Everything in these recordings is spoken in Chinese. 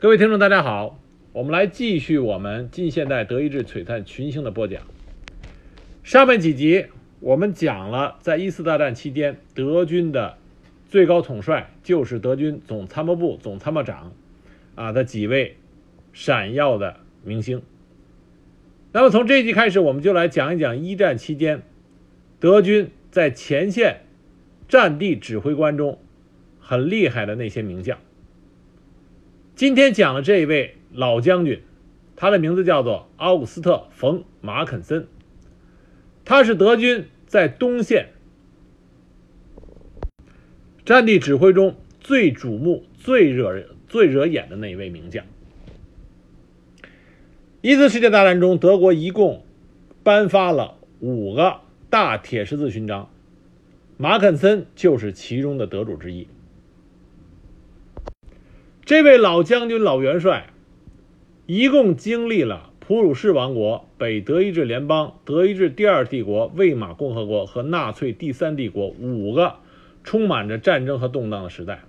各位听众，大家好，我们来继续我们近现代德意志璀璨群星的播讲。上面几集我们讲了，在一次大战期间，德军的最高统帅就是德军总参谋部总参谋长啊的几位闪耀的明星。那么从这一集开始，我们就来讲一讲一战期间德军在前线战地指挥官中很厉害的那些名将。今天讲的这一位老将军，他的名字叫做奥古斯特·冯·马肯森，他是德军在东线战地指挥中最瞩目、最惹人最惹眼的那一位名将。一次世界大战中，德国一共颁发了五个大铁十字勋章，马肯森就是其中的得主之一。这位老将军、老元帅，一共经历了普鲁士王国、北德意志联邦、德意志第二帝国、魏玛共和国和纳粹第三帝国五个充满着战争和动荡的时代。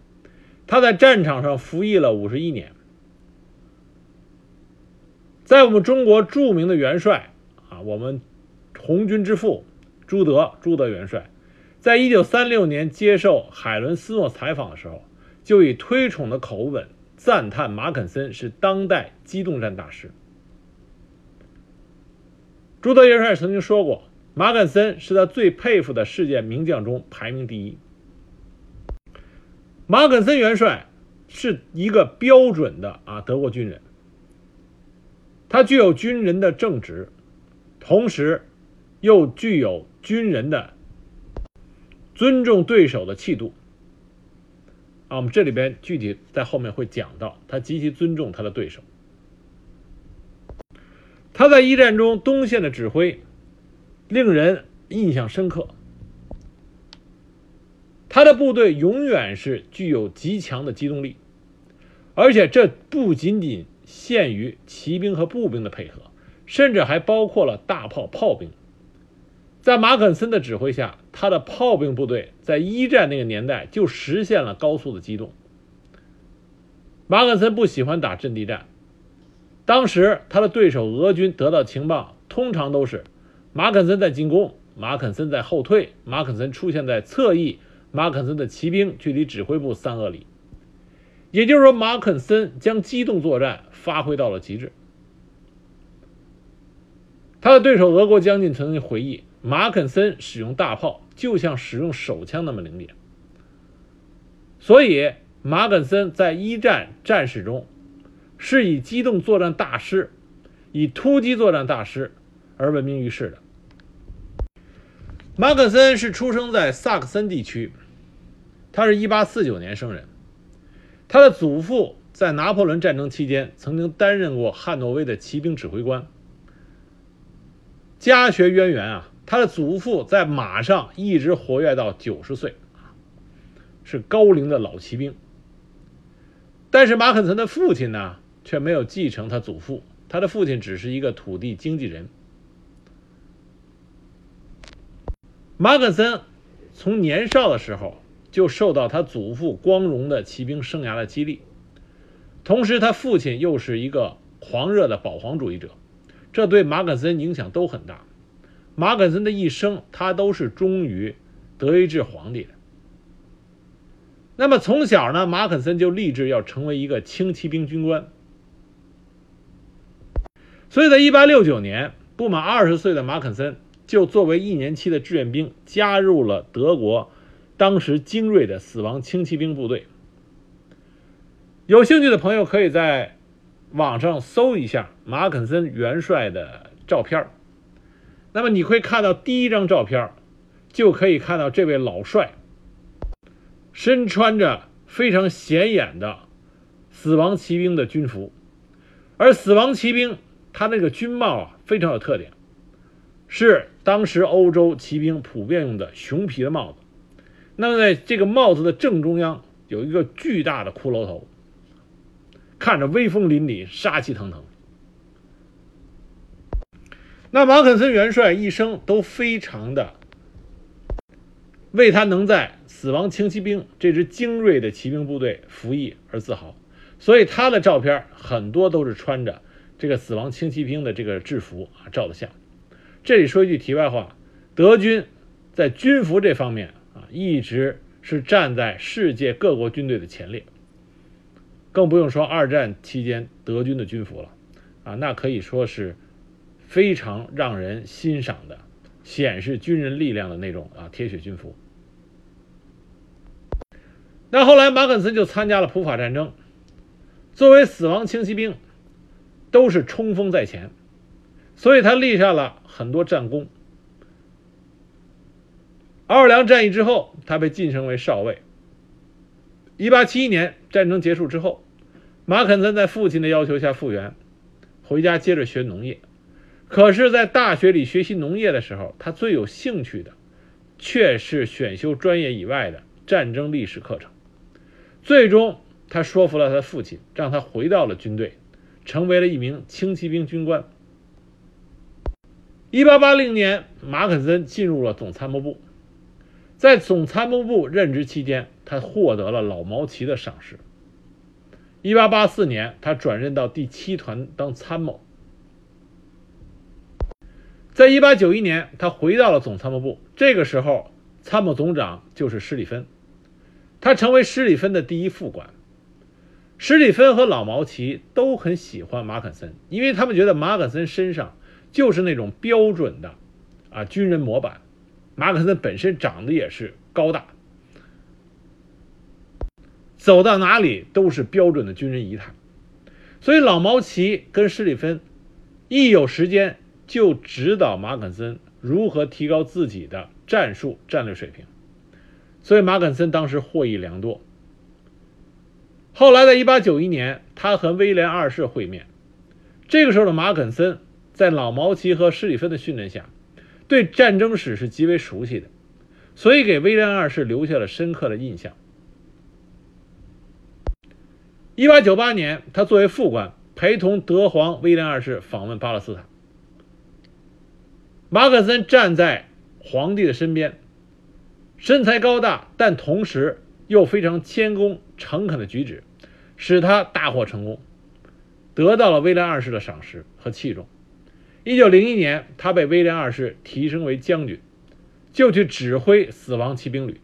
他在战场上服役了五十一年。在我们中国著名的元帅啊，我们红军之父朱德朱德元帅，在一九三六年接受海伦斯诺采访的时候。就以推崇的口吻赞叹马肯森是当代机动战大师。朱德元帅曾经说过，马肯森是他最佩服的世界名将中排名第一。马肯森元帅是一个标准的啊德国军人，他具有军人的正直，同时又具有军人的尊重对手的气度。啊，我们这里边具体在后面会讲到，他极其尊重他的对手。他在一战中东线的指挥令人印象深刻。他的部队永远是具有极强的机动力，而且这不仅仅限于骑兵和步兵的配合，甚至还包括了大炮、炮兵。在马肯森的指挥下，他的炮兵部队在一战那个年代就实现了高速的机动。马肯森不喜欢打阵地战，当时他的对手俄军得到情报，通常都是马肯森在进攻，马肯森在后退，马肯森出现在侧翼，马肯森的骑兵距离指挥部三俄里。也就是说，马肯森将机动作战发挥到了极致。他的对手俄国将军曾经回忆。马肯森使用大炮，就像使用手枪那么灵敏。所以，马肯森在一战战史中是以机动作战大师、以突击作战大师而闻名于世的。马肯森是出生在萨克森地区，他是一八四九年生人。他的祖父在拿破仑战争期间曾经担任过汉诺威的骑兵指挥官，家学渊源啊。他的祖父在马上一直活跃到九十岁，是高龄的老骑兵。但是马肯森的父亲呢，却没有继承他祖父，他的父亲只是一个土地经纪人。马肯森从年少的时候就受到他祖父光荣的骑兵生涯的激励，同时他父亲又是一个狂热的保皇主义者，这对马肯森影响都很大。马肯森的一生，他都是忠于德意志皇帝的。那么从小呢，马肯森就立志要成为一个轻骑兵军官。所以在1869年，不满二十岁的马肯森就作为一年期的志愿兵，加入了德国当时精锐的死亡轻骑兵部队。有兴趣的朋友可以在网上搜一下马肯森元帅的照片那么你会看到第一张照片，就可以看到这位老帅身穿着非常显眼的死亡骑兵的军服，而死亡骑兵他那个军帽啊非常有特点，是当时欧洲骑兵普遍用的熊皮的帽子。那么在这个帽子的正中央有一个巨大的骷髅头，看着威风凛凛、杀气腾腾。那马肯森元帅一生都非常的为他能在死亡轻骑兵这支精锐的骑兵部队服役而自豪，所以他的照片很多都是穿着这个死亡轻骑兵的这个制服啊照的相。这里说一句题外话，德军在军服这方面啊一直是站在世界各国军队的前列，更不用说二战期间德军的军服了啊，那可以说是非常让人欣赏的，显示军人力量的那种啊铁血军服。那后来马肯森就参加了普法战争。作为死亡轻骑兵，都是冲锋在前，所以他立下了很多战功。奥尔良战役之后，他被晋升为少尉。一八七一年战争结束之后，马肯森在父亲的要求下复员，回家接着学农业。可是，在大学里学习农业的时候，他最有兴趣的却是选修专业以外的战争历史课程。最终。他说服了他的父亲，让他回到了军队，成为了一名轻骑兵军官。一八八零年，马肯森进入了总参谋部，在总参谋部任职期间，他获得了老毛奇的赏识。一八八四年，他转任到第七团当参谋。在一八九一年，他回到了总参谋部，这个时候参谋总长就是施里芬，他成为施里芬的第一副官。施里芬和老毛奇都很喜欢马肯森，因为他们觉得马肯森身上就是那种标准的啊军人模板。马肯森本身长得也是高大，走到哪里都是标准的军人仪态。所以老毛奇跟施里芬一有时间就指导马肯森如何提高自己的战术战略水平。所以马肯森当时获益良多。后来，在1891年，他和威廉二世会面。这个时候的马肯森，在老毛奇和施里芬的训练下，对战争史是极为熟悉的，所以给威廉二世留下了深刻的印象。1898年，他作为副官，陪同德皇威廉二世访问巴勒斯坦。马肯森站在皇帝的身边，身材高大，但同时。又非常谦恭诚恳的举止，使他大获成功，得到了威廉二世的赏识和器重。一九零一年，他被威廉二世提升为将军，就去指挥死亡骑兵旅。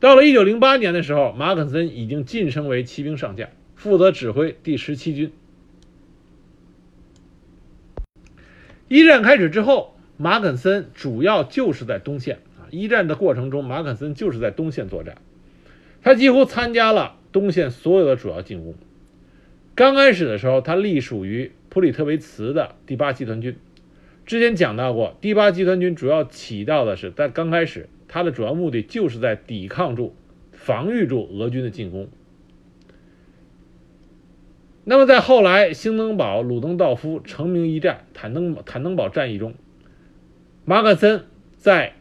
到了一九零八年的时候，马肯森已经晋升为骑兵上将，负责指挥第十七军。一战开始之后，马肯森主要就是在东线啊。一战的过程中，马肯森就是在东线作战，他几乎参加了东线所有的主要进攻。刚开始的时候，他隶属于普里特维茨的第八集团军。之前讲到过，第八集团军主要起到的是，在刚开始，它的主要目的就是在抵抗住、防御住俄军的进攻。那么在后来兴登堡、鲁登道夫成名一战——坦登坦登堡战役中，马肯森在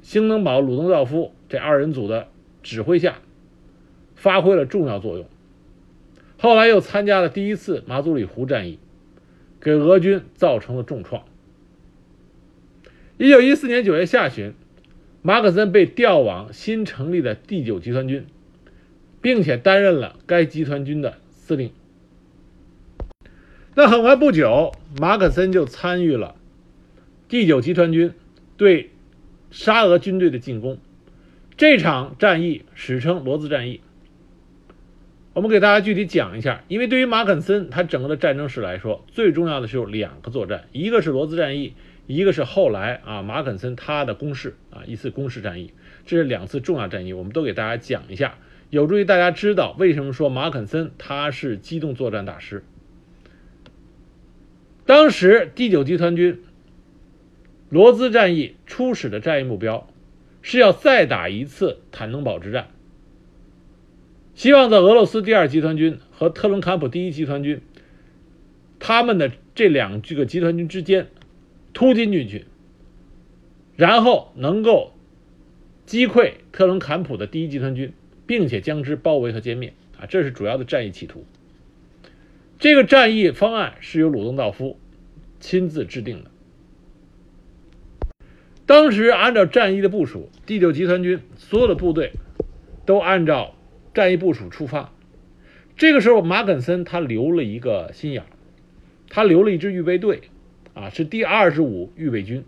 兴登堡、鲁登道夫这二人组的指挥下，发挥了重要作用。后来又参加了第一次马祖里湖战役，给俄军造成了重创。一九一四年九月下旬，马可森被调往新成立的第九集团军，并且担任了该集团军的司令。那很快不久，马可森就参与了第九集团军对。沙俄军队的进攻，这场战役史称罗兹战役。我们给大家具体讲一下，因为对于马肯森他整个的战争史来说，最重要的是有两个作战，一个是罗兹战役，一个是后来啊马肯森他的攻势啊一次攻势战役，这是两次重要战役，我们都给大家讲一下，有助于大家知道为什么说马肯森他是机动作战大师。当时第九集团军。罗兹战役初始的战役目标是要再打一次坦登堡之战，希望在俄罗斯第二集团军和特伦坎普第一集团军他们的这两这个集团军之间突进进去，然后能够击溃特伦坎普的第一集团军，并且将之包围和歼灭啊，这是主要的战役企图。这个战役方案是由鲁登道夫亲自制定的。当时按照战役的部署，第九集团军所有的部队都按照战役部署出发。这个时候，马肯森他留了一个心眼，他留了一支预备队，啊，是第二十五预备军，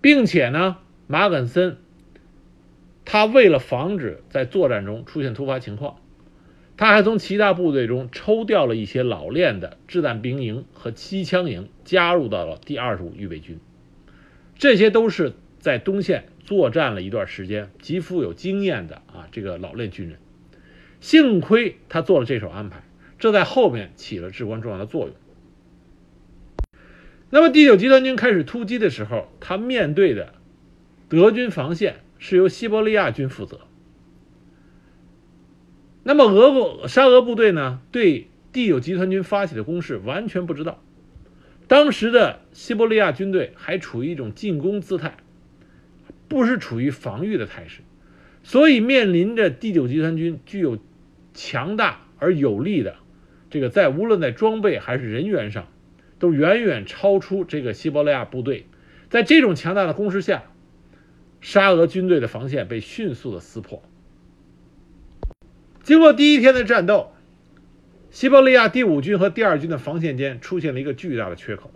并且呢，马肯森他为了防止在作战中出现突发情况，他还从其他部队中抽调了一些老练的掷弹兵营和机枪营，加入到了第二十五预备军。这些都是在东线作战了一段时间、极富有经验的啊这个老练军人。幸亏他做了这手安排，这在后面起了至关重要的作用。那么第九集团军开始突击的时候，他面对的德军防线是由西伯利亚军负责。那么俄国沙俄部队呢，对第九集团军发起的攻势完全不知道。当时的西伯利亚军队还处于一种进攻姿态，不是处于防御的态势，所以面临着第九集团军具有强大而有力的这个，在无论在装备还是人员上，都远远超出这个西伯利亚部队。在这种强大的攻势下，沙俄军队的防线被迅速的撕破。经过第一天的战斗。西伯利亚第五军和第二军的防线间出现了一个巨大的缺口，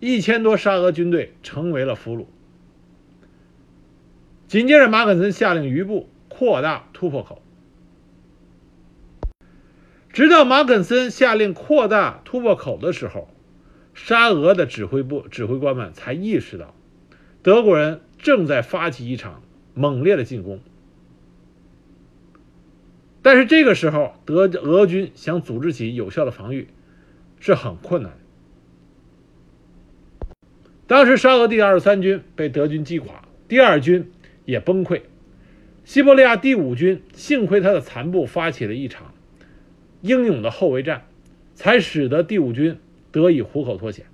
一千多沙俄军队成为了俘虏。紧接着，马肯森下令余部扩大突破口，直到马肯森下令扩大突破口的时候，沙俄的指挥部指挥官们才意识到，德国人正在发起一场猛烈的进攻。但是这个时候，德俄军想组织起有效的防御是很困难的。当时沙俄第二十三军被德军击垮，第二军也崩溃。西伯利亚第五军幸亏他的残部发起了一场英勇的后卫战，才使得第五军得以虎口脱险。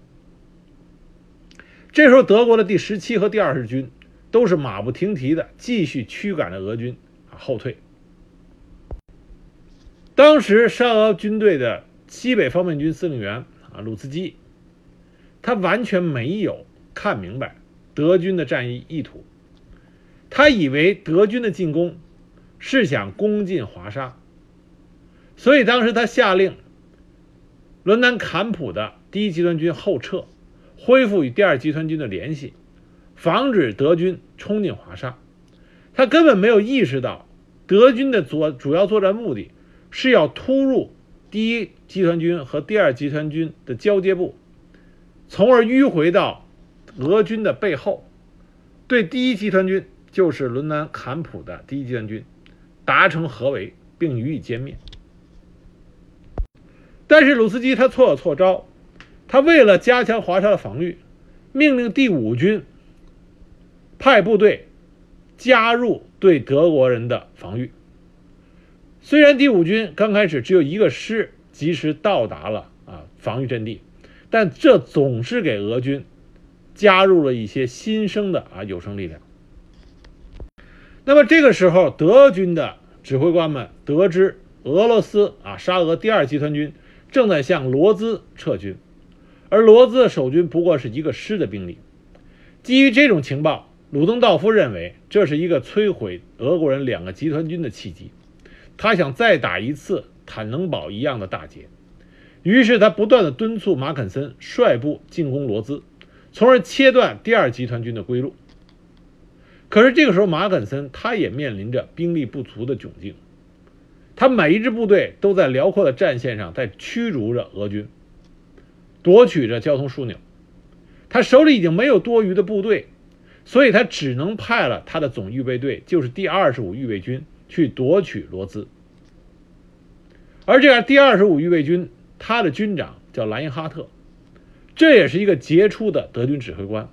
这时候，德国的第十七和第二十军都是马不停蹄的继续驱赶着俄军啊后退。当时沙俄军队的西北方面军司令员啊鲁茨基，他完全没有看明白德军的战役意图，他以为德军的进攻是想攻进华沙，所以当时他下令伦南坎普的第一集团军后撤，恢复与第二集团军的联系，防止德军冲进华沙。他根本没有意识到德军的主主要作战目的。是要突入第一集团军和第二集团军的交接部，从而迂回到俄军的背后，对第一集团军，就是伦南坎普的第一集团军，达成合围并予以歼灭。但是鲁斯基他错了错招，他为了加强华沙的防御，命令第五军派部队加入对德国人的防御。虽然第五军刚开始只有一个师及时到达了啊防御阵地，但这总是给俄军加入了一些新生的啊有生力量。那么这个时候，德军的指挥官们得知俄罗斯啊沙俄第二集团军正在向罗兹撤军，而罗兹的守军不过是一个师的兵力。基于这种情报，鲁登道夫认为这是一个摧毁俄国人两个集团军的契机。他想再打一次坦能堡一样的大捷，于是他不断的敦促马肯森率部进攻罗兹，从而切断第二集团军的归路。可是这个时候，马肯森他也面临着兵力不足的窘境，他每一支部队都在辽阔的战线上在驱逐着俄军，夺取着交通枢纽，他手里已经没有多余的部队，所以他只能派了他的总预备队，就是第二十五预备军。去夺取罗兹，而这样第二十五预备军，他的军长叫莱因哈特，这也是一个杰出的德军指挥官。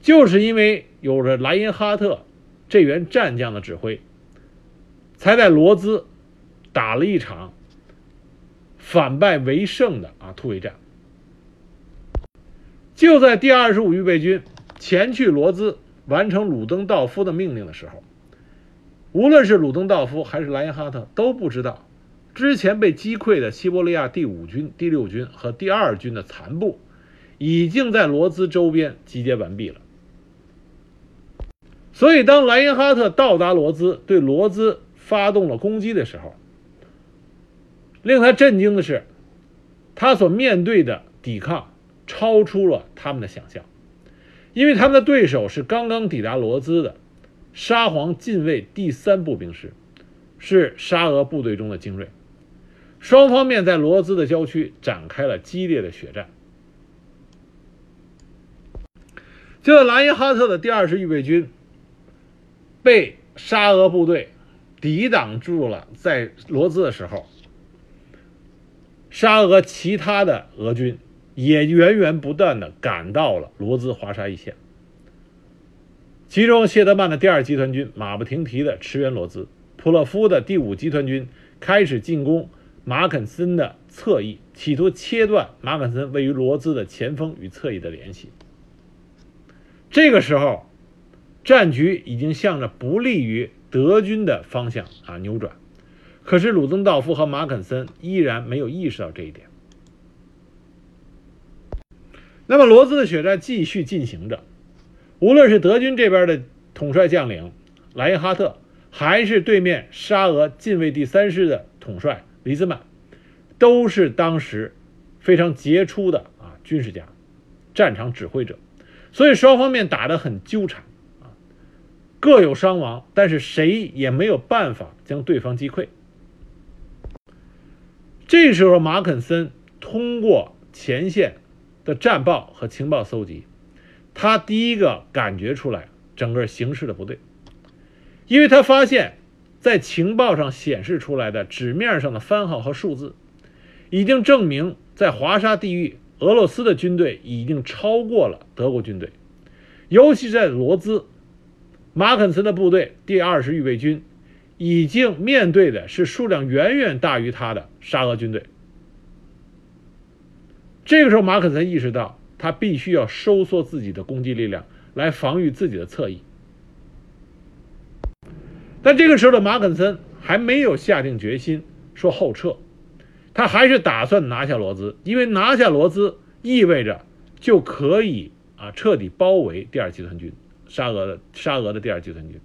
就是因为有着莱因哈特这员战将的指挥，才在罗兹打了一场反败为胜的啊突围战。就在第二十五预备军前去罗兹完成鲁登道夫的命令的时候。无论是鲁登道夫还是莱因哈特都不知道，之前被击溃的西伯利亚第五军、第六军和第二军的残部，已经在罗兹周边集结完毕了。所以，当莱因哈特到达罗兹，对罗兹发动了攻击的时候，令他震惊的是，他所面对的抵抗超出了他们的想象，因为他们的对手是刚刚抵达罗兹的。沙皇近卫第三步兵师，是沙俄部队中的精锐。双方面在罗兹的郊区展开了激烈的血战。就在莱因哈特的第二十预备军被沙俄部队抵挡住了在罗兹的时候，沙俄其他的俄军也源源不断的赶到了罗兹华沙一线。其中，谢德曼的第二集团军马不停蹄的驰援罗兹，普洛夫的第五集团军开始进攻马肯森的侧翼，企图切断马肯森位于罗兹的前锋与侧翼的联系。这个时候，战局已经向着不利于德军的方向啊扭转，可是鲁登道夫和马肯森依然没有意识到这一点。那么罗兹的血战继续进行着，无论是德军这边的统帅将领莱因哈特，还是对面沙俄近卫第三师的统帅李兹曼，都是当时非常杰出的啊军事家、战场指挥者。所以双方面打得很纠缠，啊，各有伤亡，但是谁也没有办法将对方击溃。这时候，马肯森通过前线的战报和情报搜集，他第一个感觉出来整个形势的不对，因为他发现，在情报上显示出来的纸面上的番号和数字，已经证明在华沙地域。俄罗斯的军队已经超过了德国军队，尤其是在罗兹，马肯森的部队第二十预备军已经面对的是数量远远大于他的沙俄军队。这个时候，马肯森意识到他必须要收缩自己的攻击力量来防御自己的侧翼。但这个时候的马肯森还没有下定决心说后撤。他还是打算拿下罗兹，因为拿下罗兹意味着就可以啊彻底包围第二集团军，沙俄的沙俄的第二集团军。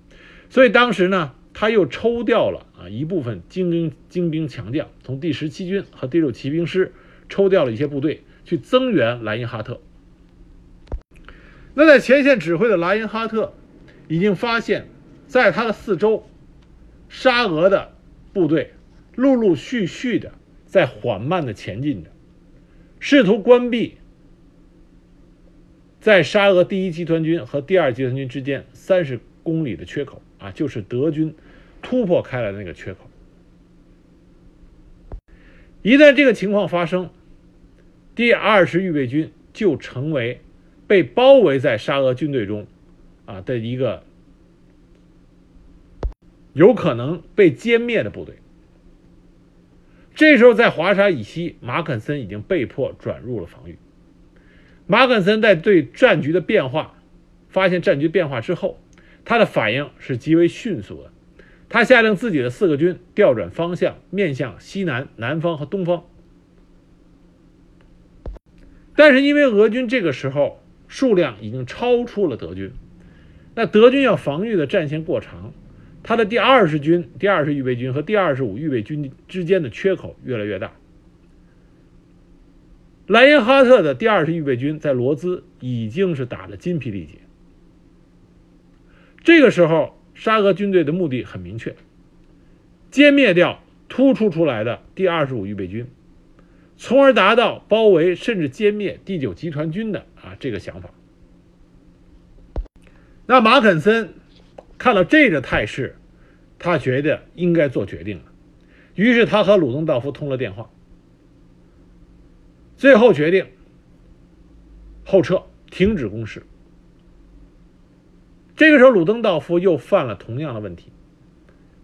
所以当时呢，他又抽调了啊一部分精兵精兵强将，从第十七军和第六骑兵师抽调了一些部队去增援莱因哈特。那在前线指挥的莱因哈特已经发现，在他的四周，沙俄的部队陆陆续续的。在缓慢的前进着，试图关闭在沙俄第一集团军和第二集团军之间三十公里的缺口啊，就是德军突破开来的那个缺口。一旦这个情况发生，第二十预备军就成为被包围在沙俄军队中啊的一个有可能被歼灭的部队。这时候，在华沙以西，马肯森已经被迫转入了防御。马肯森在对战局的变化发现战局变化之后，他的反应是极为迅速的。他下令自己的四个军调转方向，面向西南、南方和东方。但是，因为俄军这个时候数量已经超出了德军，那德军要防御的战线过长。他的第二十军、第二十预备军和第二十五预备军之间的缺口越来越大。莱因哈特的第二十预备军在罗兹已经是打得筋疲力竭。这个时候，沙俄军队的目的很明确：歼灭掉突出出来的第二十五预备军，从而达到包围甚至歼灭第九集团军的啊这个想法。那马肯森。看到这个态势，他觉得应该做决定了，于是他和鲁登道夫通了电话，最后决定后撤，停止攻势。这个时候，鲁登道夫又犯了同样的问题：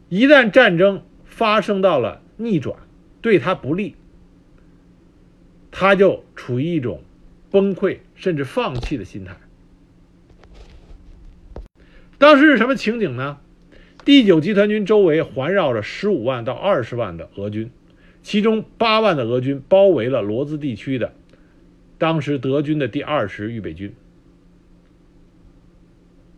一旦战争发生到了逆转，对他不利，他就处于一种崩溃甚至放弃的心态。当时是什么情景呢？第九集团军周围环绕着十五万到二十万的俄军，其中八万的俄军包围了罗兹地区的当时德军的第二十预备军。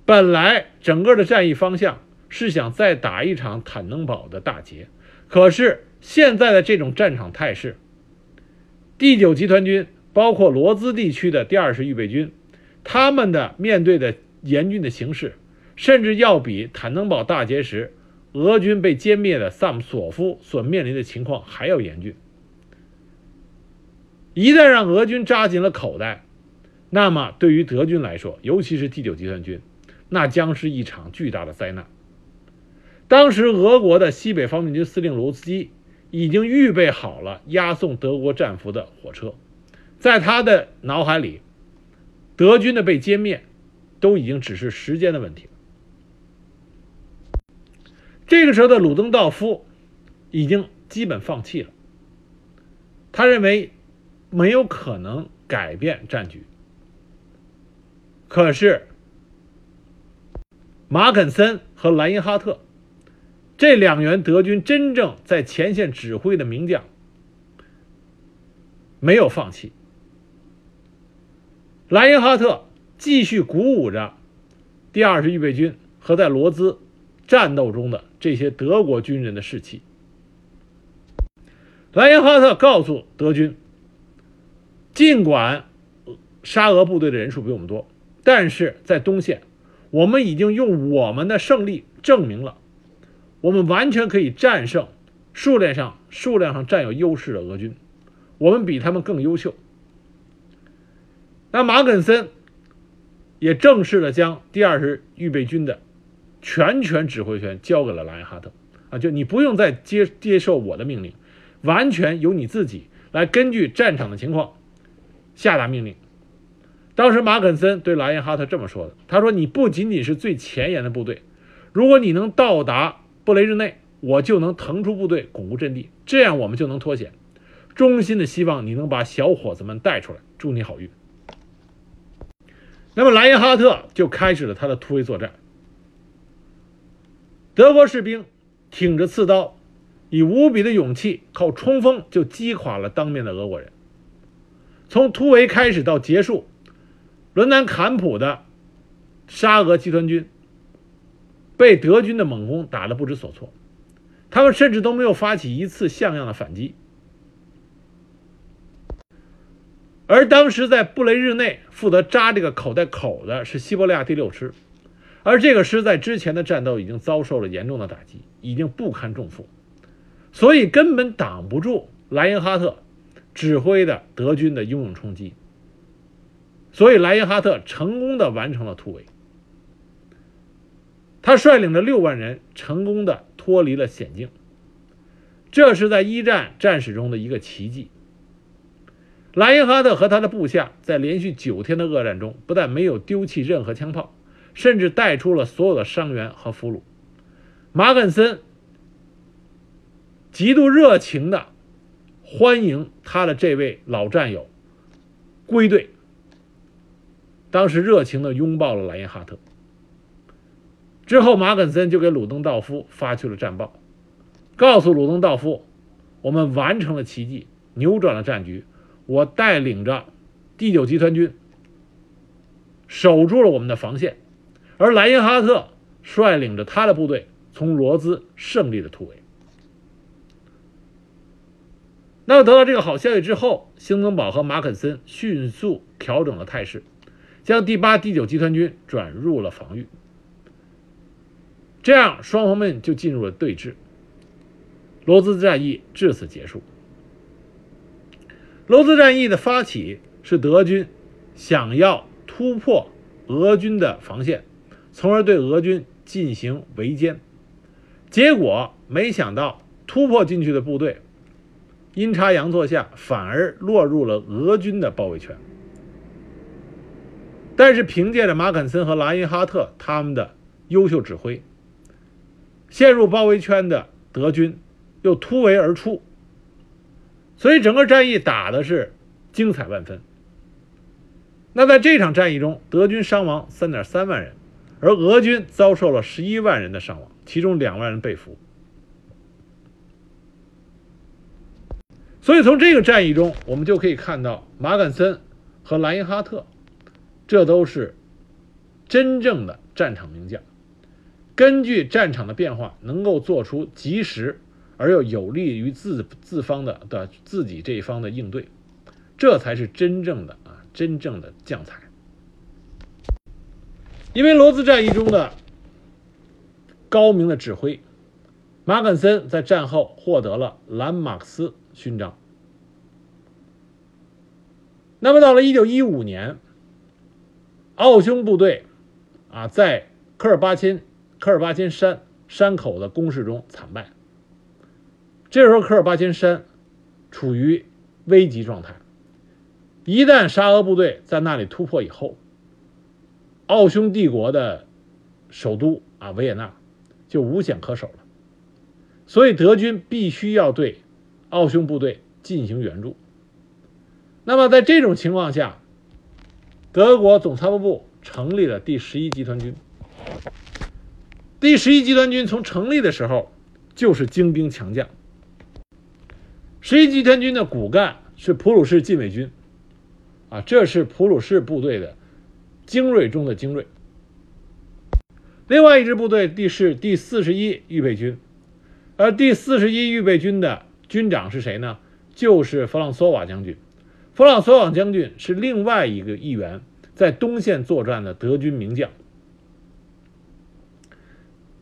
本来整个的战役方向是想再打一场坦能堡的大捷，可是现在的这种战场态势，第九集团军包括罗兹地区的第二十预备军，他们的面对的严峻的形势，甚至要比坦登堡大捷时俄军被歼灭的萨姆索夫所面临的情况还要严峻。一旦让俄军扎紧了口袋，那么对于德军来说，尤其是第九集团军，那将是一场巨大的灾难。当时，俄国的西北方面军司令卢斯基已经预备好了押送德国战俘的火车，在他的脑海里，德军的被歼灭都已经只是时间的问题。这个时候的鲁登道夫已经基本放弃了，他认为没有可能改变战局。可是，马肯森和莱因哈特。这两员德军真正在前线指挥的名将没有放弃。莱因哈特继续鼓舞着第二十预备军和在罗兹战斗中的这些德国军人的士气。莱因哈特告诉德军，尽管沙俄部队的人数比我们多，但是在东线，我们已经用我们的胜利证明了。我们完全可以战胜数量上数量上占有优势的俄军，我们比他们更优秀。那马肯森也正式的将第二十预备军的全权指挥权交给了莱因哈特啊，就你不用再接接受我的命令，完全由你自己来根据战场的情况下达命令。当时马肯森对莱因哈特这么说的：“他说，你不仅仅是最前沿的部队，如果你能到达。”布雷日内，我就能腾出部队巩固阵地，这样我们就能脱险。衷心的希望你能把小伙子们带出来，祝你好运。那么莱因哈特就开始了他的突围作战。德国士兵挺着刺刀，以无比的勇气，靠冲锋就击垮了当面的俄国人。从突围开始到结束，伦南坎普的沙俄集团军。被德军的猛攻打得不知所措，他们甚至都没有发起一次像样的反击。而当时在布雷日内负责扎这个口袋口的是西伯利亚第六师，而这个师在之前的战斗已经遭受了严重的打击，已经不堪重负，所以根本挡不住莱因哈特指挥的德军的英勇冲击。所以莱因哈特成功的完成了突围。他率领着六万人，成功的脱离了险境。这是在一战战史中的一个奇迹。莱因哈特和他的部下在连续九天的恶战中，不但没有丢弃任何枪炮，甚至带出了所有的伤员和俘虏。马肯森极度热情的欢迎他的这位老战友归队，当时热情的拥抱了莱因哈特。之后，马肯森就给鲁登道夫发去了战报，告诉鲁登道夫：“我们完成了奇迹，扭转了战局。我带领着第九集团军守住了我们的防线，而莱因哈特率领着他的部队从罗兹胜利的突围。”那么，得到这个好消息之后，兴登堡和马肯森迅速调整了态势，将第八、第九集团军转入了防御。这样，双方们就进入了对峙。罗兹战役至此结束。罗兹战役的发起是德军想要突破俄军的防线，从而对俄军进行围歼。结果没想到，突破进去的部队阴差阳错下反而落入了俄军的包围圈。但是，凭借着马肯森和拉因哈特他们的优秀指挥。陷入包围圈的德军又突围而出，所以整个战役打的是精彩万分。那在这场战役中，德军伤亡三点三万人，而俄军遭受了十一万人的伤亡，其中两万人被俘。所以从这个战役中，我们就可以看到马坎森和莱因哈特，这都是真正的战场名将。根据战场的变化，能够做出及时而又有利于自自方的的自己这一方的应对，这才是真正的啊真正的将才。因为罗兹战役中的高明的指挥，马肯森在战后获得了兰马克思勋章。那么到了1915年，奥匈部队啊在科尔巴钦科尔巴金山山口的攻势中惨败。这时候科尔巴金山处于危急状态，一旦沙俄部队在那里突破以后，奥匈帝国的首都啊维也纳就无险可守了。所以德军必须要对奥匈部队进行援助。那么在这种情况下，德国总参谋部成立了第十一集团军。第十一集团军从成立的时候就是精兵强将。十一集团军的骨干是普鲁士禁卫军，啊，这是普鲁士部队的精锐中的精锐。另外一支部队第是第四十一预备军，而第四十一预备军的军长是谁呢？就是弗朗索瓦将军。弗朗索瓦将军是另外一个一员在东线作战的德军名将。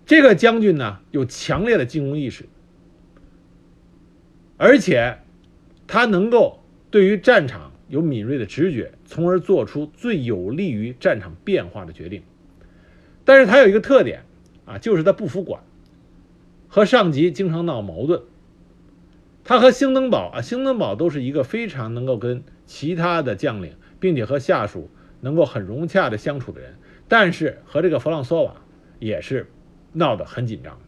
这个将军呢，有强烈的进攻意识。而且，他能够对于战场有敏锐的直觉，从而做出最有利于战场变化的决定。但是他有一个特点啊，就是他不服管，和上级经常闹矛盾。他和兴登堡啊，兴登堡都是一个非常能够跟其他的将领，并且和下属能够很融洽的相处的人。但是和这个弗朗索瓦也是闹得很紧张。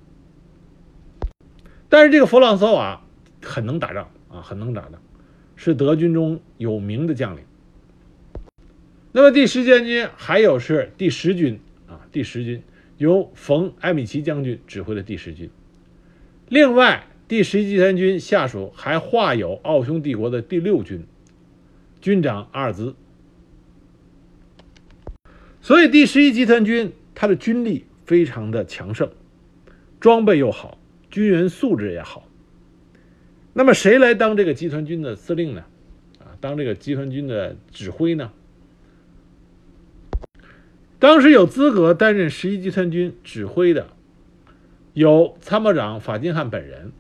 但是这个弗朗索瓦。很能打仗啊，很能打仗，是德军中有名的将领。那么第十集团军还有是第十军啊，第十军由冯·埃米奇将军指挥的第十军。另外，第十一集团军下属还划有奥匈帝国的第六军，军长阿尔兹。所以第十一集团军它的军力非常的强盛，装备又好，军人素质也好。那么谁来当这个集团军的司令呢？啊，当这个集团军的指挥呢？当时有资格担任十一集团军指挥的，有参谋长法金汉本人，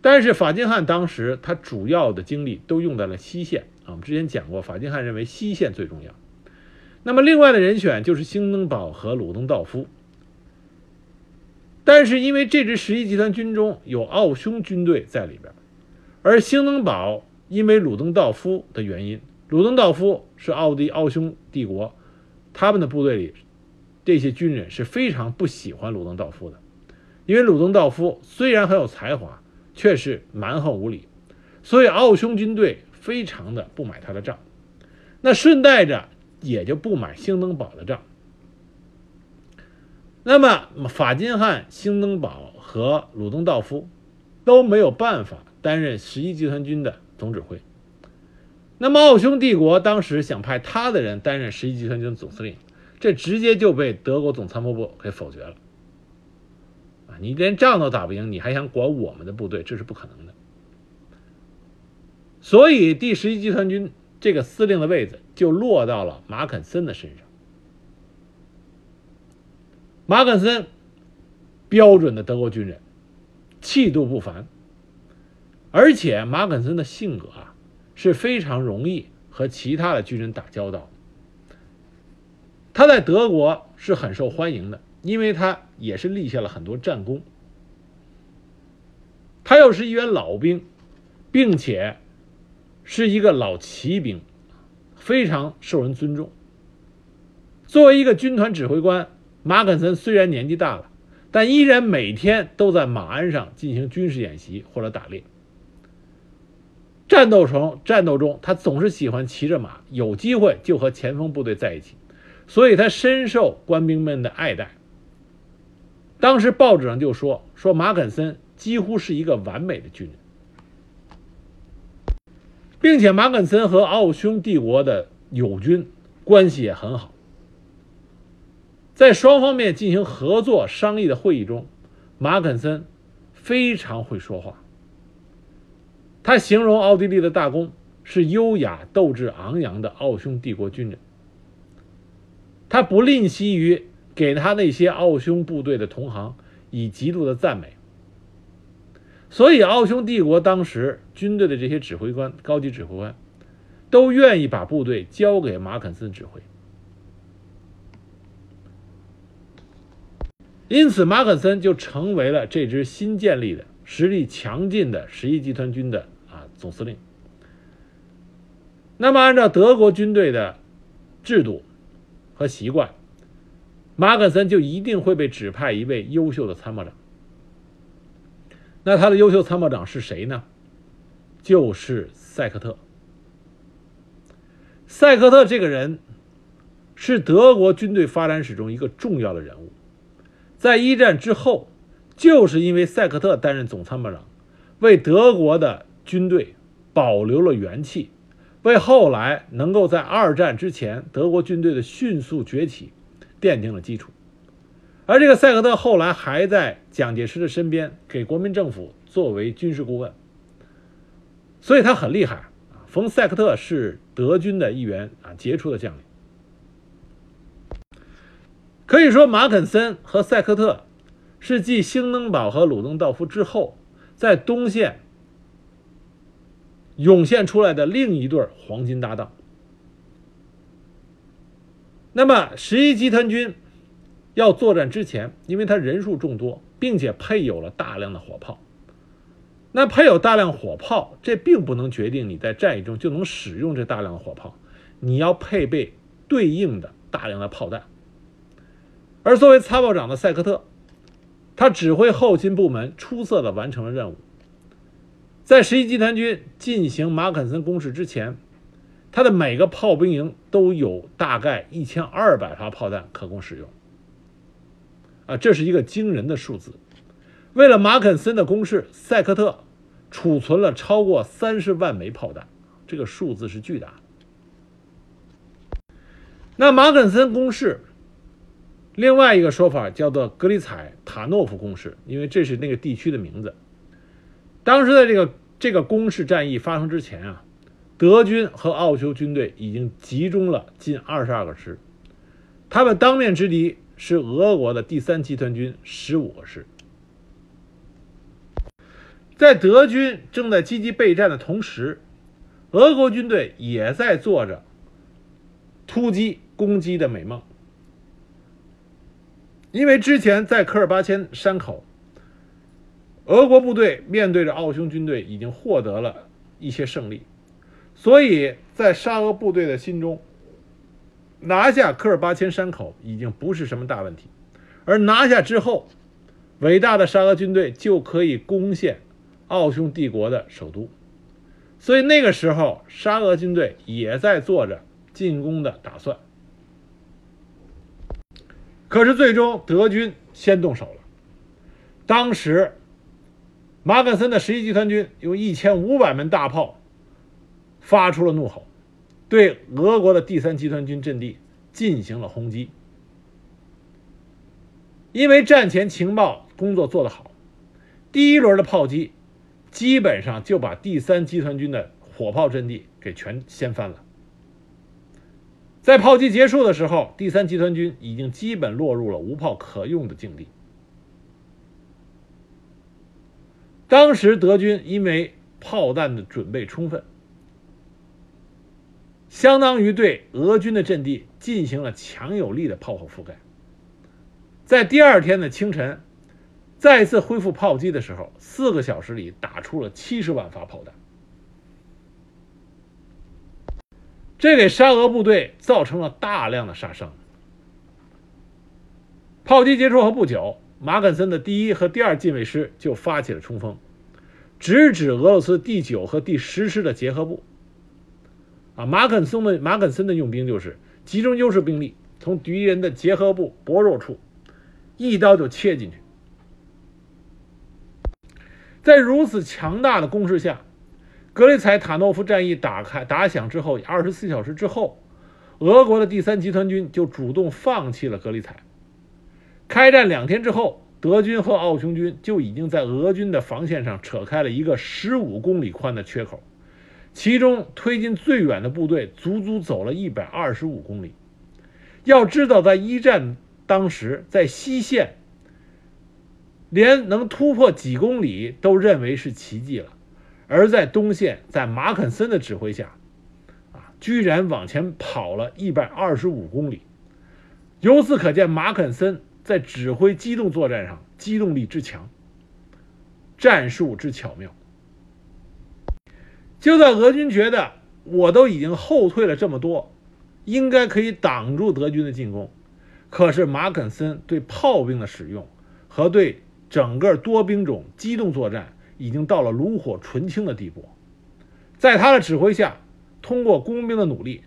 但是法金汉当时他主要的精力都用在了西线啊。我们之前讲过，法金汉认为西线最重要。那么另外的人选就是兴登堡和鲁登道夫，但是因为这支十一集团军中有奥匈军队在里边。而兴登堡因为鲁登道夫的原因，鲁登道夫是奥地奥匈帝国，他们的部队里这些军人是非常不喜欢鲁登道夫的，因为鲁登道夫虽然很有才华，却是蛮横无理，所以奥匈军队非常的不买他的账，那顺带着也就不买兴登堡的账。那么法金汉、兴登堡和鲁登道夫都没有办法。担任十一集团军的总指挥。那么，奥匈帝国当时想派他的人担任十一集团军总司令，这直接就被德国总参谋部给否决了。啊，你连仗都打不赢，你还想管我们的部队，这是不可能的。所以，第十一集团军这个司令的位子就落到了马肯森的身上。马肯森，标准的德国军人，气度不凡。而且马肯森的性格啊是非常容易和其他的军人打交道。他在德国是很受欢迎的，因为他也是立下了很多战功。他又是一员老兵，并且是一个老骑兵，非常受人尊重。作为一个军团指挥官，马肯森虽然年纪大了，但依然每天都在马鞍上进行军事演习或者打猎。战斗中，战斗中，他总是喜欢骑着马，有机会就和前锋部队在一起，所以他深受官兵们的爱戴。当时报纸上就说，说马肯森几乎是一个完美的军人，并且马肯森和奥匈帝国的友军关系也很好。在双方面进行合作商议的会议中，马肯森非常会说话。他形容奥地利的大公是优雅、斗志昂扬的奥匈帝国军人。他不吝惜于给他那些奥匈部队的同行以极度的赞美。所以，奥匈帝国当时军队的这些指挥官、高级指挥官，都愿意把部队交给马肯森指挥。因此，马肯森就成为了这支新建立的、实力强劲的十一集团军的啊总司令。那么，按照德国军队的制度和习惯，马肯森就一定会被指派一位优秀的参谋长。那他的优秀参谋长是谁呢？就是塞克特。塞克特这个人是德国军队发展史中一个重要的人物，在一战之后，就是因为塞克特担任总参谋长，为德国的军队保留了元气，为后来能够在二战之前德国军队的迅速崛起奠定了基础。而这个塞克特后来还在蒋介石的身边，给国民政府作为军事顾问，所以他很厉害啊。冯塞克特是德军的一员啊，杰出的将领。可以说，马肯森和塞克特是继兴登堡和鲁登道夫之后，在东线涌现出来的另一对黄金搭档。那么，十一集团军。要作战之前，因为他人数众多，并且配有了大量的火炮。那配有大量火炮，这并不能决定你在战役中就能使用这大量的火炮。你要配备对应的大量的炮弹。而作为参谋长的塞克特，他指挥后勤部门出色的完成了任务。在十一集团军进行马肯森攻势之前，他的每个炮兵营都有大概一千二百发炮弹可供使用。啊，这是一个惊人的数字。为了马肯森的攻势，塞克特储存了超过三十万枚炮弹，这个数字是巨大的。那马肯森攻势，另外一个说法叫做格里采塔诺夫攻势，因为这是那个地区的名字。当时的这个这个攻势战役发生之前啊，德军和奥匈军队已经集中了近二十二个师，他们当面之敌。是俄国的第三集团军十五个师，在德军正在积极备战的同时，俄国军队也在做着突击攻击的美梦。因为之前在科尔巴阡山口，俄国部队面对着奥匈军队已经获得了一些胜利，所以在沙俄部队的心中。拿下科尔巴阡山口已经不是什么大问题，而拿下之后，伟大的沙俄军队就可以攻陷奥匈帝国的首都，所以那个时候沙俄军队也在做着进攻的打算。可是最终德军先动手了，当时马肯森的十一集团军用一千五百门大炮发出了怒吼。对俄国的第三集团军阵地进行了轰击，因为战前情报工作做得好，第一轮的炮击基本上就把第三集团军的火炮阵地给全掀翻了。在炮击结束的时候，第三集团军已经基本落入了无炮可用的境地。当时德军因为炮弹的准备充分。相当于对俄军的阵地进行了强有力的炮火覆盖。在第二天的清晨，再次恢复炮击的时候，四个小时里打出了七十万发炮弹，这给沙俄部队造成了大量的杀伤。炮击结束后不久，马肯森的第一和第二近卫师就发起了冲锋，直指俄罗斯第九和第十师的结合部。啊，马肯松的马肯森的用兵就是集中优势兵力，从敌人的结合部薄弱处一刀就切进去。在如此强大的攻势下，格雷采塔诺夫战役打开打响之后，二十四小时之后，俄国的第三集团军就主动放弃了格里采。开战两天之后，德军和奥匈军就已经在俄军的防线上扯开了一个十五公里宽的缺口，其中推进最远的部队足足走了一百二十五公里。要知道，在一战当时，在西线连能突破几公里都认为是奇迹了，而在东线，在马肯森的指挥下，啊，居然往前跑了一百二十五公里。由此可见，马肯森。在指挥机动作战上，机动力之强，战术之巧妙。就在俄军觉得我都已经后退了这么多，应该可以挡住德军的进攻，可是马肯森对炮兵的使用和对整个多兵种机动作战已经到了炉火纯青的地步。在他的指挥下，通过工兵的努力，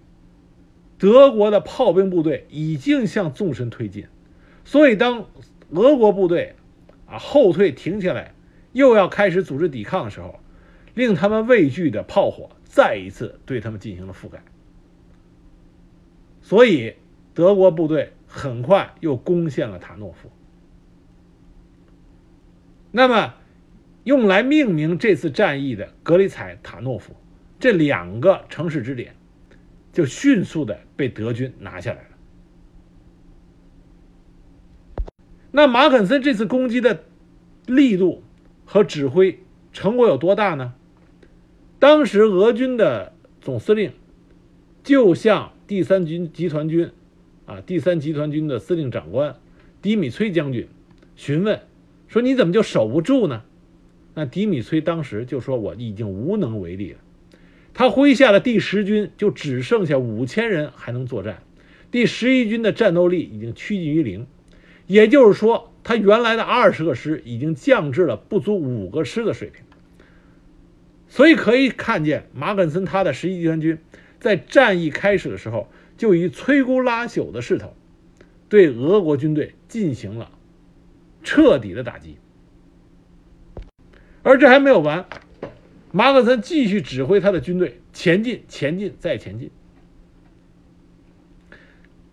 德国的炮兵部队已经向纵深推进。所以，当俄国部队啊后退停下来，又要开始组织抵抗的时候，令他们畏惧的炮火再一次对他们进行了覆盖。所以，德国部队很快又攻陷了塔诺夫。那么，用来命名这次战役的格里采塔诺夫这两个城市支点，就迅速的被德军拿下来了。那马肯森这次攻击的力度和指挥成果有多大呢？当时俄军的总司令就向第三军集团军啊，第三集团军的司令长官迪米崔将军询问说：“你怎么就守不住呢？”那迪米崔当时就说：“我已经无能为力了。”他麾下的第十军就只剩下五千人还能作战，第十一军的战斗力已经趋近于零。也就是说，他原来的二十个师已经降至了不足五个师的水平。所以可以看见，马肯森他的十一集团军在战役开始的时候就以摧枯拉朽的势头，对俄国军队进行了彻底的打击。而这还没有完，马肯森继续指挥他的军队前进，前进，再前进。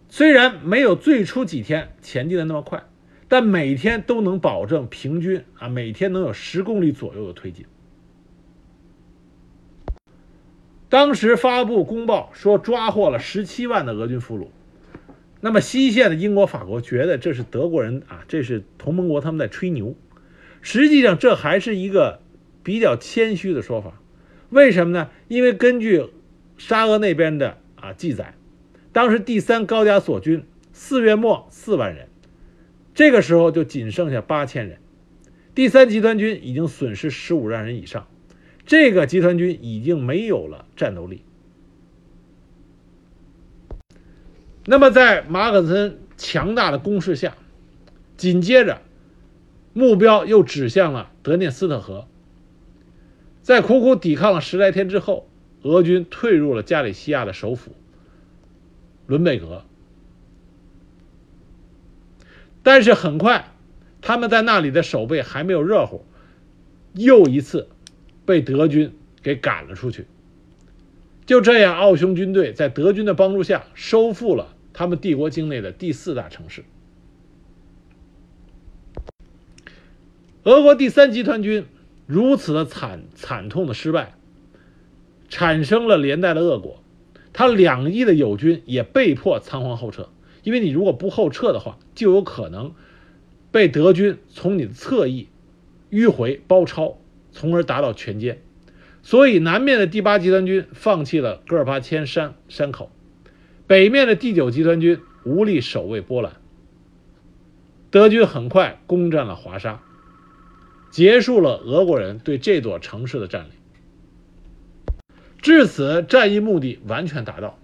虽然没有最初几天前进的那么快，但每天都能保证平均啊，每天能有十公里左右的推进。当时发布公报说抓获了十七万的俄军俘虏，那么西线的英国、法国觉得这是德国人啊，这是同盟国他们在吹牛，实际上这还是一个比较谦虚的说法。为什么呢？因为根据沙俄那边的啊记载。当时第三高加索军四月末四万人，这个时候就仅剩下八千人。第三集团军已经损失十五万人以上，这个集团军已经没有了战斗力。那么在马可森强大的攻势下，紧接着目标又指向了德涅斯特河。在苦苦抵抗了十来天之后，俄军退入了加里西亚的首府。伦贝格，但是很快，他们在那里的守备还没有热乎，又一次被德军给赶了出去。就这样，奥匈军队在德军的帮助下收复了他们帝国境内的第四大城市。俄国第三集团军如此的惨惨痛的失败，产生了连带的恶果。他两翼的友军也被迫仓皇后撤，因为你如果不后撤的话，就有可能被德军从你的侧翼迂回包抄，从而达到全歼。所以南面的第八集团军放弃了戈尔巴阡山山口，北面的第九集团军无力守卫波兰。德军很快攻占了华沙，结束了俄国人对这座城市的占领。至此，战役目的完全达到。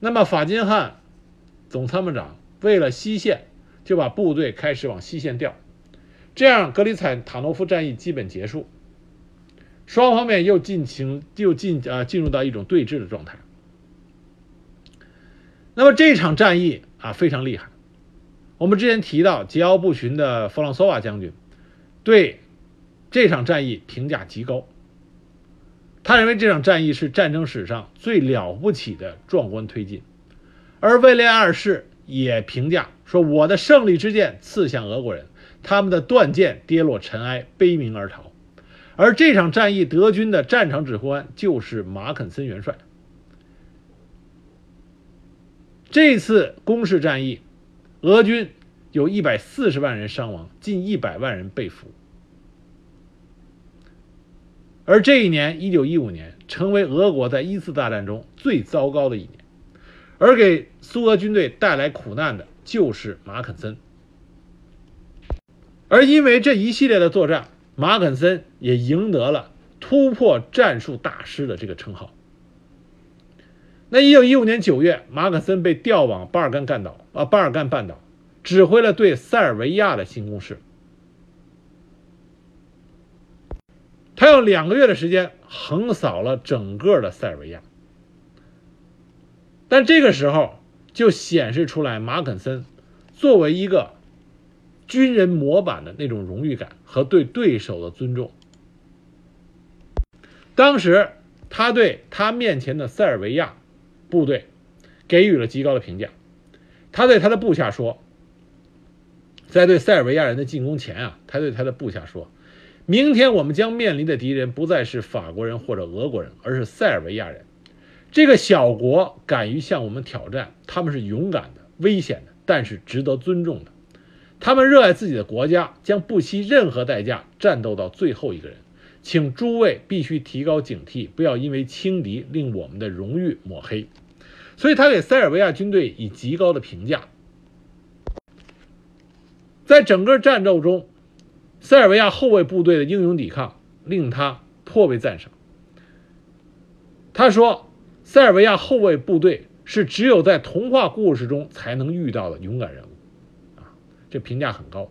那么，法金汉总参谋长为了西线，就把部队开始往西线调，这样格里采塔诺夫战役基本结束，双方面又进行又进啊进入到一种对峙的状态。那么这场战役啊非常厉害，我们之前提到桀骜不驯的弗朗索瓦将军对这场战役评价极高。他认为这场战役是战争史上最了不起的壮观推进，而威廉二世也评价说：“我的胜利之剑刺向俄国人，他们的断剑跌落尘埃，悲鸣而逃。而这场战役，德军的战场指挥官就是马肯森元帅。这次攻势战役，俄军有一百四十万人伤亡，近一百万人被俘。而这一年，一九一五年，成为俄国在一次大战中最糟糕的一年，而给苏俄军队带来苦难的就是马肯森。而因为这一系列的作战，马肯森也赢得了突破战术大师的这个称号。那一九一五年九月，马肯森被调往巴尔干干岛啊，巴尔干半岛，指挥了对塞尔维亚的新攻势。他用两个月的时间横扫了整个的塞尔维亚，但这个时候就显示出来马肯森作为一个军人模板的那种荣誉感和对对手的尊重。当时他对他面前的塞尔维亚部队给予了极高的评价，他对他的部下说，在对塞尔维亚人的进攻前啊，他对他的部下说。明天我们将面临的敌人不再是法国人或者俄国人，而是塞尔维亚人。这个小国敢于向我们挑战，他们是勇敢的、危险的，但是值得尊重的。他们热爱自己的国家，将不惜任何代价战斗到最后一个人。请诸位必须提高警惕，不要因为轻敌令我们的荣誉抹黑。所以他给塞尔维亚军队以极高的评价。在整个战斗中。塞尔维亚后卫部队的英勇抵抗令他颇为赞赏。他说：“塞尔维亚后卫部队是只有在童话故事中才能遇到的勇敢人物。”啊，这评价很高。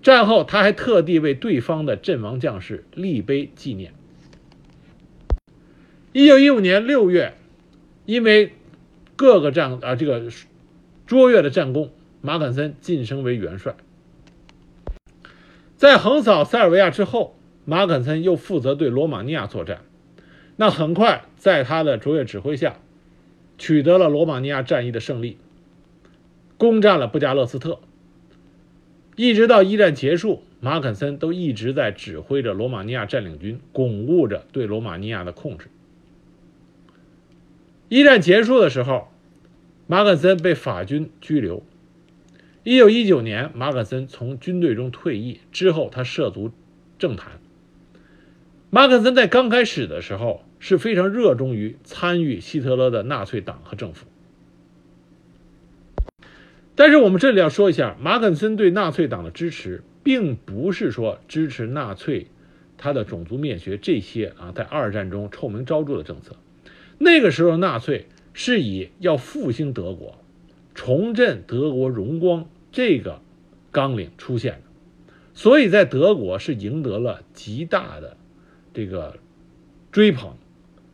战后，他还特地为对方的阵亡将士立碑纪念。一九一五年六月，因为各个战啊这个卓越的战功，马肯森晋升为元帅。在横扫塞尔维亚之后，马肯森又负责对罗马尼亚作战。那很快，在他的卓越指挥下，取得了罗马尼亚战役的胜利，攻占了布加勒斯特。一直到一战结束，马肯森都一直在指挥着罗马尼亚占领军，巩固着对罗马尼亚的控制。一战结束的时候，马肯森被法军拘留。一九一九年，马可森从军队中退役之后，他涉足政坛。马可森在刚开始的时候是非常热衷于参与希特勒的纳粹党和政府。但是我们这里要说一下，马肯森对纳粹党的支持，并不是说支持纳粹他的种族灭绝这些啊，在二战中臭名昭著的政策。那个时候，纳粹是以要复兴德国，重振德国荣光。这个纲领出现的，所以在德国是赢得了极大的这个追捧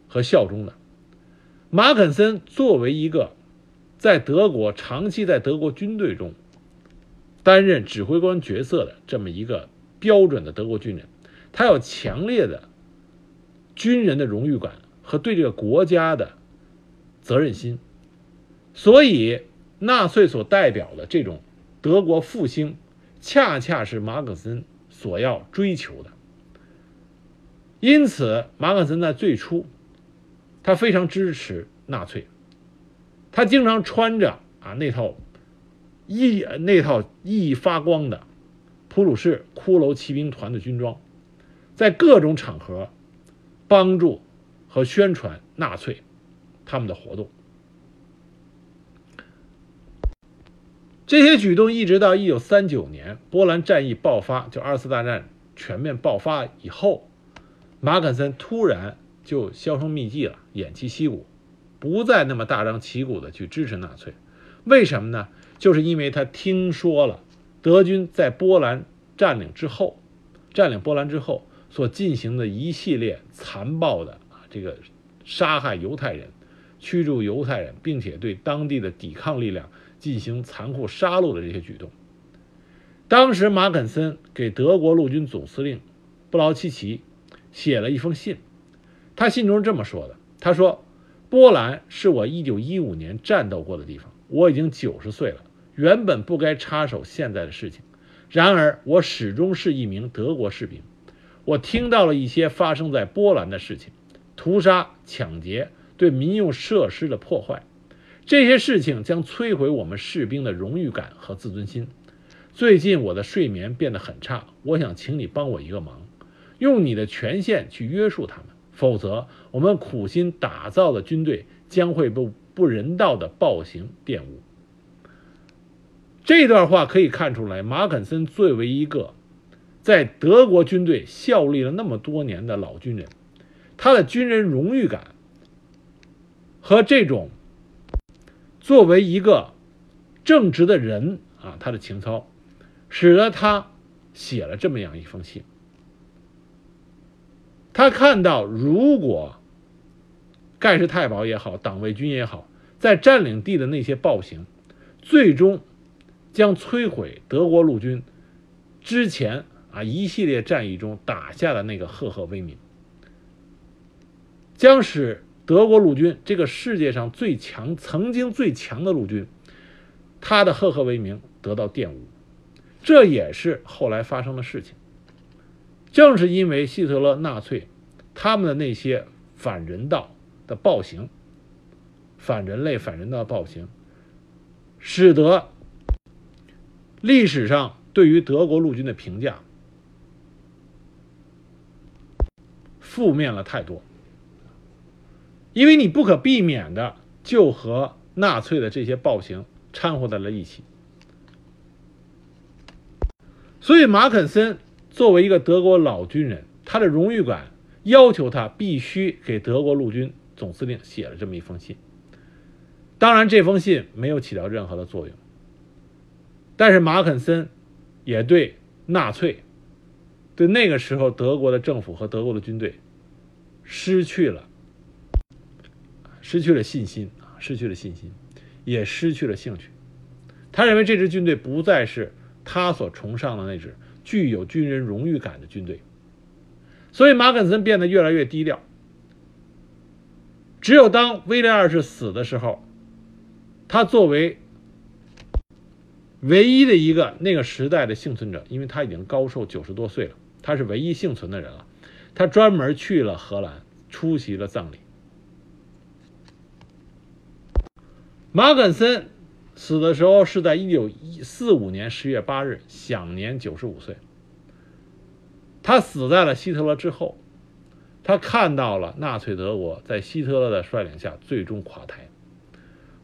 和效忠的。马肯森作为一个在德国长期在德国军队中担任指挥官角色的这么一个标准的德国军人，他有强烈的军人的荣誉感和对这个国家的责任心，所以纳粹所代表的这种。德国复兴，恰恰是马克森所要追求的。因此，马克森在最初，他非常支持纳粹，他经常穿着啊那套熠那套熠熠发光的普鲁士骷髅骑兵团的军装，在各种场合帮助和宣传纳粹他们的活动。这些举动一直到一九三九年波兰战役爆发，就二次大战全面爆发以后，马肯森突然就销声匿迹了，偃旗息鼓，不再那么大张旗鼓的去支持纳粹。为什么呢？就是因为他听说了德军在波兰占领之后，占领波兰之后所进行的一系列残暴的啊，这个杀害犹太人、驱逐犹太人，并且对当地的抵抗力量。进行残酷杀戮的这些举动。当时，马肯森给德国陆军总司令布劳奇奇写了一封信，他信中这么说的：“他说，波兰是我1915年战斗过的地方，我已经九十岁了，原本不该插手现在的事情，然而，我始终是一名德国士兵。我听到了一些发生在波兰的事情：屠杀、抢劫、对民用设施的破坏。这些事情将摧毁我们士兵的荣誉感和自尊心。最近我的睡眠变得很差，我想请你帮我一个忙，用你的权限去约束他们，否则我们苦心打造的军队将会被不人道的暴行玷污。这段话可以看出来，马肯森作为一个在德国军队效力了那么多年的老军人，他的军人荣誉感和这种作为一个正直的人啊，他的情操，使得他写了这么样一封信。他看到，如果盖世太保也好，党卫军也好，在占领地的那些暴行，最终。将摧毁德国陆军之前啊一系列战役中打下的那个赫赫威名，将使德国陆军这个世界上最强、曾经最强的陆军，他的赫赫威名得到玷污。这也是后来发生的事情。正是因为希特勒、纳粹他们的那些反人道的暴行、反人类、反人道暴行，使得。历史上对于德国陆军的评价负面了太多，因为你不可避免的就和纳粹的这些暴行掺和在了一起，所以马肯森作为一个德国老军人，他的荣誉感要求他必须给德国陆军总司令写了这么一封信。当然，这封信没有起到任何的作用。但是马肯森也对纳粹、对那个时候德国的政府和德国的军队失去了失去了信心啊，失去了信心，也失去了兴趣。他认为这支军队不再是他所崇尚的那支具有军人荣誉感的军队，所以马肯森变得越来越低调。只有当威廉二世死的时候，他作为。唯一的一个那个时代的幸存者，因为他已经高寿九十多岁了，他是唯一幸存的人了。他专门去了荷兰，出席了葬礼。马肯森死的时候是在一九四五年十月八日，享年九十五岁。他死在了希特勒之后，他看到了纳粹德国在希特勒的率领下最终垮台。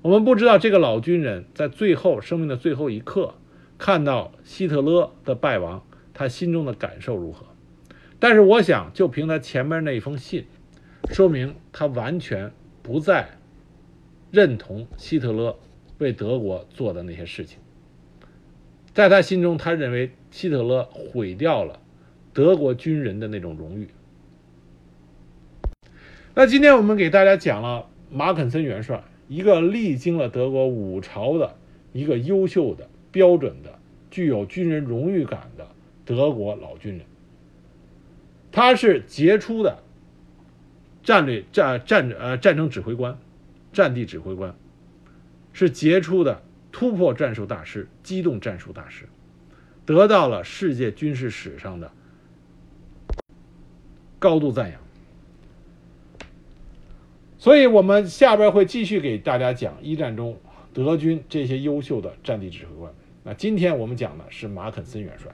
我们不知道这个老军人在最后生命的最后一刻，看到希特勒的败亡，他心中的感受如何？但是我想，就凭他前面那一封信，说明他完全不在认同希特勒为德国做的那些事情。在他心中，他认为希特勒毁掉了德国军人的那种荣誉。那今天我们给大家讲了马肯森元帅。一个历经了德国五朝的一个优秀的、标准的、具有军人荣誉感的德国老军人，他是杰出的战略战战呃战争指挥官、战地指挥官，是杰出的突破战术大师、机动战术大师，得到了世界军事史上的高度赞扬。所以，我们下边会继续给大家讲一战中德军这些优秀的战地指挥官。那今天我们讲的是马肯森元帅。